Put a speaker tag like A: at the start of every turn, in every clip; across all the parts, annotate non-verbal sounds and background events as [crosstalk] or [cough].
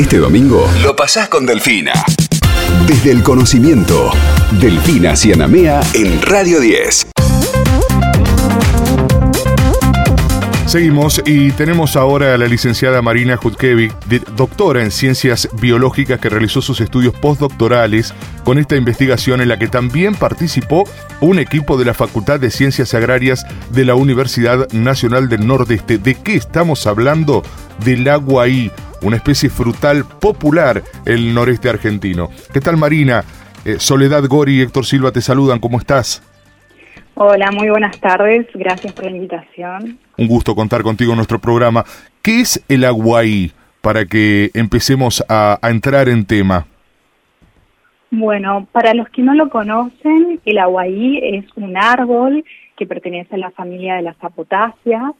A: Este domingo lo pasás con Delfina. Desde el conocimiento, Delfina Cianamea en Radio 10.
B: Seguimos y tenemos ahora a la licenciada Marina Judkevic, doctora en ciencias biológicas que realizó sus estudios postdoctorales con esta investigación en la que también participó un equipo de la Facultad de Ciencias Agrarias de la Universidad Nacional del Nordeste. ¿De qué estamos hablando? Del aguaí, una especie frutal popular en el noreste argentino. ¿Qué tal Marina? Eh, Soledad Gori y Héctor Silva te saludan, ¿cómo estás?
C: Hola, muy buenas tardes, gracias por la invitación.
B: Un gusto contar contigo en nuestro programa. ¿Qué es el aguaí para que empecemos a, entrar en tema?
C: Bueno, para los que no lo conocen, el aguaí es un árbol que pertenece a la familia de las apotáceas.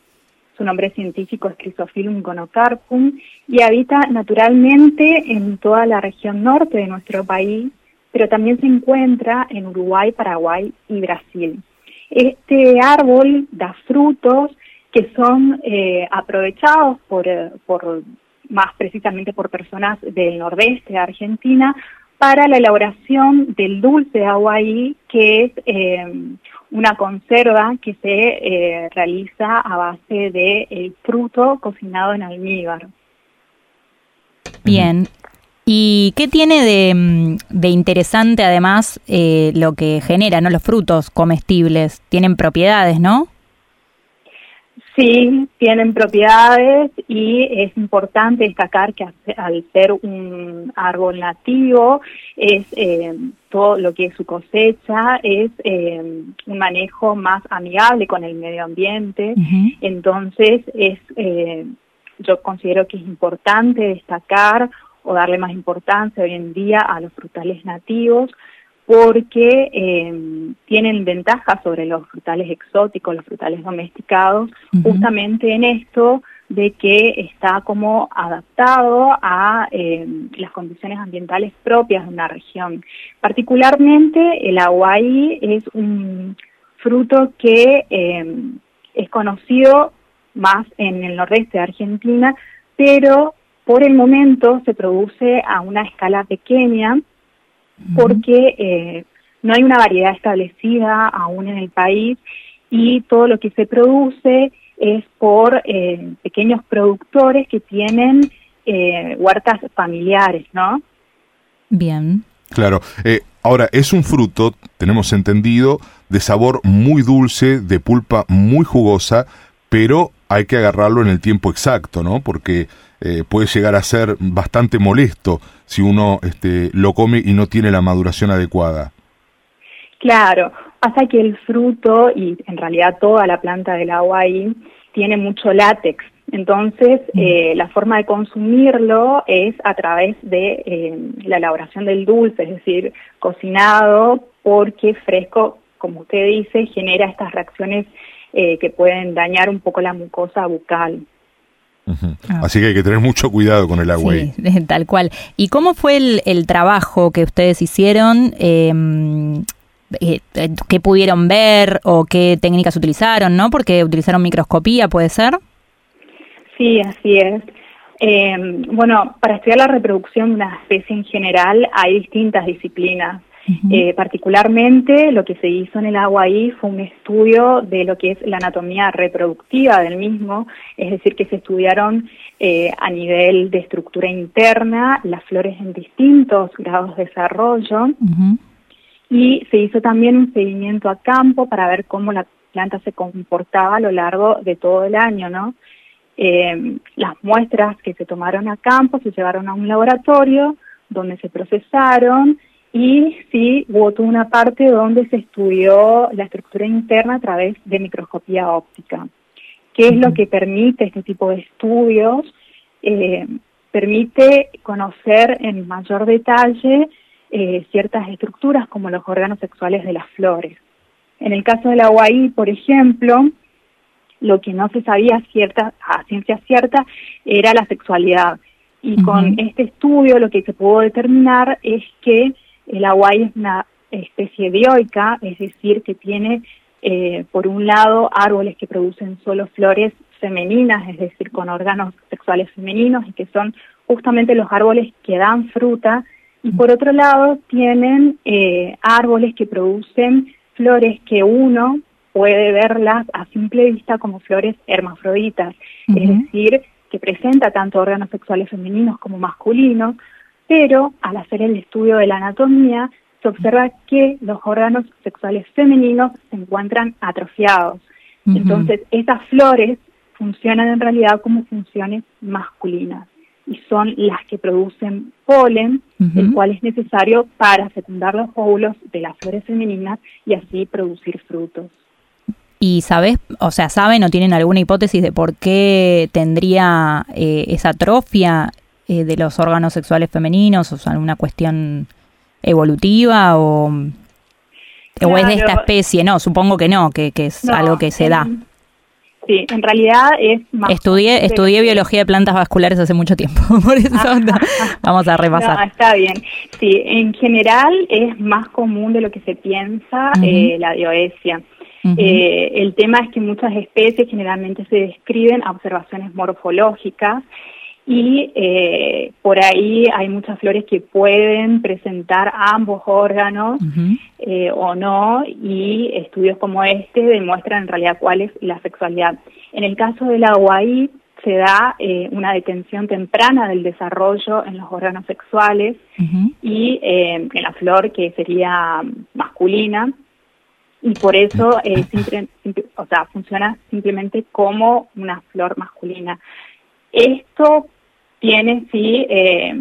C: Su nombre científico es Chrysophyllum gonocarpum y habita naturalmente en toda la región norte de nuestro país, pero también se encuentra en Uruguay, Paraguay y Brasil. Este árbol da frutos que son eh, aprovechados por, eh, por, más precisamente por personas del nordeste de Argentina para la elaboración del dulce de aguaí, que es eh, una conserva que se realiza a base de el fruto cocinado en almíbar.
D: Bien, ¿Y qué tiene de, mm, de interesante además eh, lo que genera, ¿no? Los frutos comestibles tienen propiedades, ¿no?
C: Sí, tienen propiedades y es importante destacar que al ser un árbol nativo, es eh, todo lo que es su cosecha, es eh, un manejo más amigable con el medio ambiente. Entonces, es yo considero que es importante destacar o darle más importancia hoy en día a los frutales nativos porque eh, tienen ventajas sobre los frutales exóticos, los frutales domesticados, justamente en esto de que está como adaptado a eh, las condiciones ambientales propias de una región. Particularmente el aguaí es un fruto que eh, es conocido más en el nordeste de Argentina, pero por el momento se produce a una escala pequeña porque eh, no hay una variedad establecida aún en el país y todo lo que se produce es por eh, pequeños productores que tienen eh, huertas familiares, ¿no?
D: Bien.
B: Claro. ahora, es un fruto, tenemos entendido, de sabor muy dulce, de pulpa muy jugosa, pero hay que agarrarlo en el tiempo exacto, ¿no? Porque eh, puede llegar a ser bastante molesto si uno este, lo come y no tiene la maduración adecuada.
C: Claro, pasa que el fruto y en realidad toda la planta del agua ahí tiene mucho látex. Entonces, mm. eh, la forma de consumirlo es a través de eh, la elaboración del dulce, es decir, cocinado porque fresco, como usted dice, genera estas reacciones que pueden dañar un poco la mucosa bucal.
B: Ah. Así que hay que tener mucho cuidado con el agua. Sí, [laughs]
D: tal cual. ¿Y cómo fue el, trabajo que ustedes hicieron? Em, eh, ¿Qué pudieron ver o qué técnicas utilizaron? ¿No? Porque utilizaron microscopía, ¿puede ser?
C: Sí, así es. Em, bueno, para estudiar la reproducción de una especie en general hay distintas disciplinas. Eh, particularmente lo que se hizo en el agua ahí fue un estudio de lo que es la anatomía reproductiva del mismo, es decir, que se estudiaron eh, a nivel de estructura interna las flores en distintos grados de desarrollo. Y se hizo también un seguimiento a campo para ver cómo la planta se comportaba a lo largo de todo el año, ¿no? Eh, las muestras que se tomaron a campo se llevaron a un laboratorio donde se procesaron y sí hubo toda una parte donde se estudió la estructura interna a través de microscopía óptica. ¿Qué es lo que permite este tipo de estudios? Eh, permite conocer en mayor detalle eh, ciertas estructuras como los órganos sexuales de las flores. En el caso del aguaí, por ejemplo, lo que no se sabía cierta, a ciencia cierta era la sexualidad. Y con este estudio lo que se pudo determinar es que el aguay es una especie dioica, es decir, que tiene eh, por un lado árboles que producen solo flores femeninas, es decir, con órganos sexuales femeninos y que son justamente los árboles que dan fruta y por otro lado tienen eh, árboles que producen flores que uno puede verlas a simple vista como flores hermafroditas, es decir, que presenta tanto órganos sexuales femeninos como masculinos, pero al hacer el estudio de la anatomía se observa que los órganos sexuales femeninos se encuentran atrofiados. Entonces, esas flores funcionan en realidad como funciones masculinas y son las que producen polen, el cual es necesario para fecundar los óvulos de las flores femeninas y así producir frutos.
D: ¿Y sabes, o sea, saben o tienen alguna hipótesis de por qué tendría eh, esa atrofia eh, de los órganos sexuales femeninos? O sea, alguna cuestión evolutiva o, o es de esta especie? No, supongo que no, que, es algo que se da.
C: Sí, en realidad es más...
D: Estudié, estudié biología de plantas vasculares hace mucho tiempo, [laughs] por eso vamos a repasar.
C: está bien. Sí, en general es más común de lo que se piensa eh, la dioesia. Eh, el tema es que muchas especies generalmente se describen a observaciones morfológicas y eh, por ahí hay muchas flores que pueden presentar ambos órganos eh, o no y estudios como este demuestran en realidad cuál es la sexualidad. En el caso del aguaí se da eh, una detención temprana del desarrollo en los órganos sexuales y en la flor que sería masculina y por eso [laughs] o sea, funciona simplemente como una flor masculina. Esto tiene, sí, eh,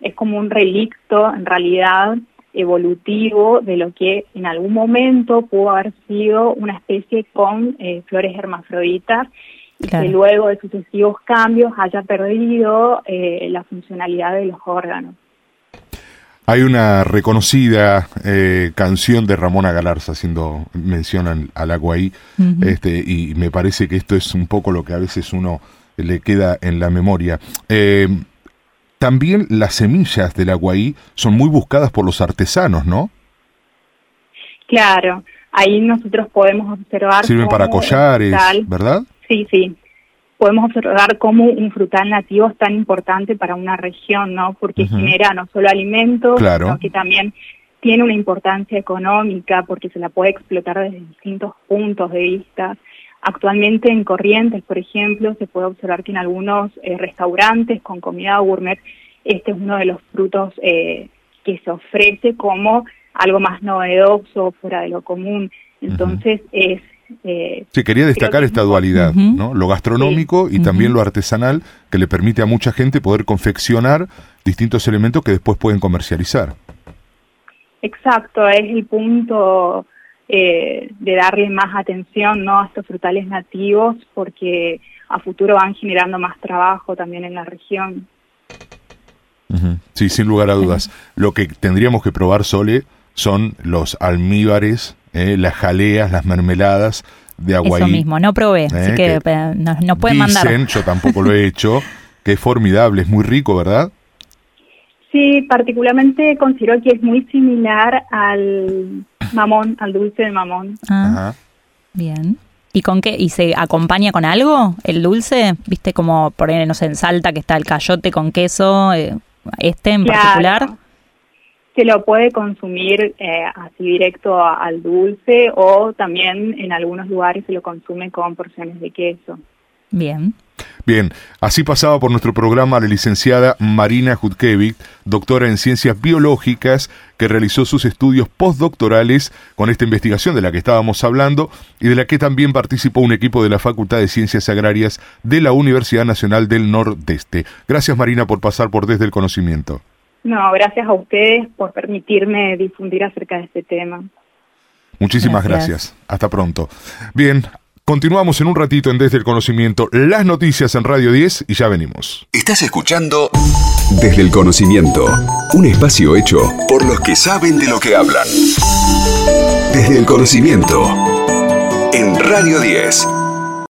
C: es como un relicto en realidad evolutivo de lo que en algún momento pudo haber sido una especie con eh, flores hermafroditas y que luego de sucesivos cambios haya perdido eh, la funcionalidad de los órganos.
B: Hay una reconocida canción de Ramona Galarza haciendo mención al, agua ahí, este, y me parece que esto es un poco lo que a veces uno le queda en la memoria. Eh, también las semillas del aguaí son muy buscadas por los artesanos, ¿no?
C: Claro, ahí nosotros podemos observar.
B: Sirven para collares, ¿verdad?
C: Sí, sí. Podemos observar cómo un frutal nativo es tan importante para una región, ¿no? Porque genera no solo alimentos, sino que también tiene una importancia económica porque se la puede explotar desde distintos puntos de vista. Actualmente en Corrientes, por ejemplo, se puede observar que en algunos eh, restaurantes con comida gourmet, este es uno de los frutos eh, que se ofrece como algo más novedoso, fuera de lo común. Entonces es...
B: Eh, sí, quería destacar esta dualidad, ¿no? Lo gastronómico y también lo artesanal, que le permite a mucha gente poder confeccionar distintos elementos que después pueden comercializar.
C: Exacto, es el punto eh, de darle más atención ¿no? a estos frutales nativos porque a futuro van generando más trabajo también en la región.
B: Sí, sin lugar a dudas. Lo que tendríamos que probar, Sole, son los almíbares, eh, las jaleas, las mermeladas de aguaí.
D: Eso mismo, no probé, así eh, que, no, no pueden mandar.
B: yo tampoco lo he [laughs] hecho, que es formidable, es muy rico, ¿verdad?
C: Sí, particularmente considero que es muy similar al mamón, al dulce de mamón.
D: Ah, bien. ¿Y con qué? ¿Y se acompaña con algo el dulce? ¿Viste como por ahí, no sé, en Salta que está el cayote con queso, eh, este en particular?
C: Se lo puede consumir eh, así directo al dulce o también en algunos lugares se lo consume con porciones de queso.
D: Bien.
B: Bien, así pasaba por nuestro programa la licenciada Marina Judkevich, doctora en ciencias biológicas, que realizó sus estudios postdoctorales con esta investigación de la que estábamos hablando y de la que también participó un equipo de la Facultad de Ciencias Agrarias de la Universidad Nacional del Nordeste. Gracias Marina por pasar por Desde el Conocimiento.
C: No, gracias a ustedes por permitirme difundir acerca de este tema.
B: Muchísimas gracias. Hasta pronto. Bien, Continuamos en un ratito en Desde el Conocimiento, las noticias en Radio 10 y ya venimos.
A: Estás escuchando Desde el Conocimiento, un espacio hecho por los que saben de lo que hablan. Desde el Conocimiento, en Radio 10.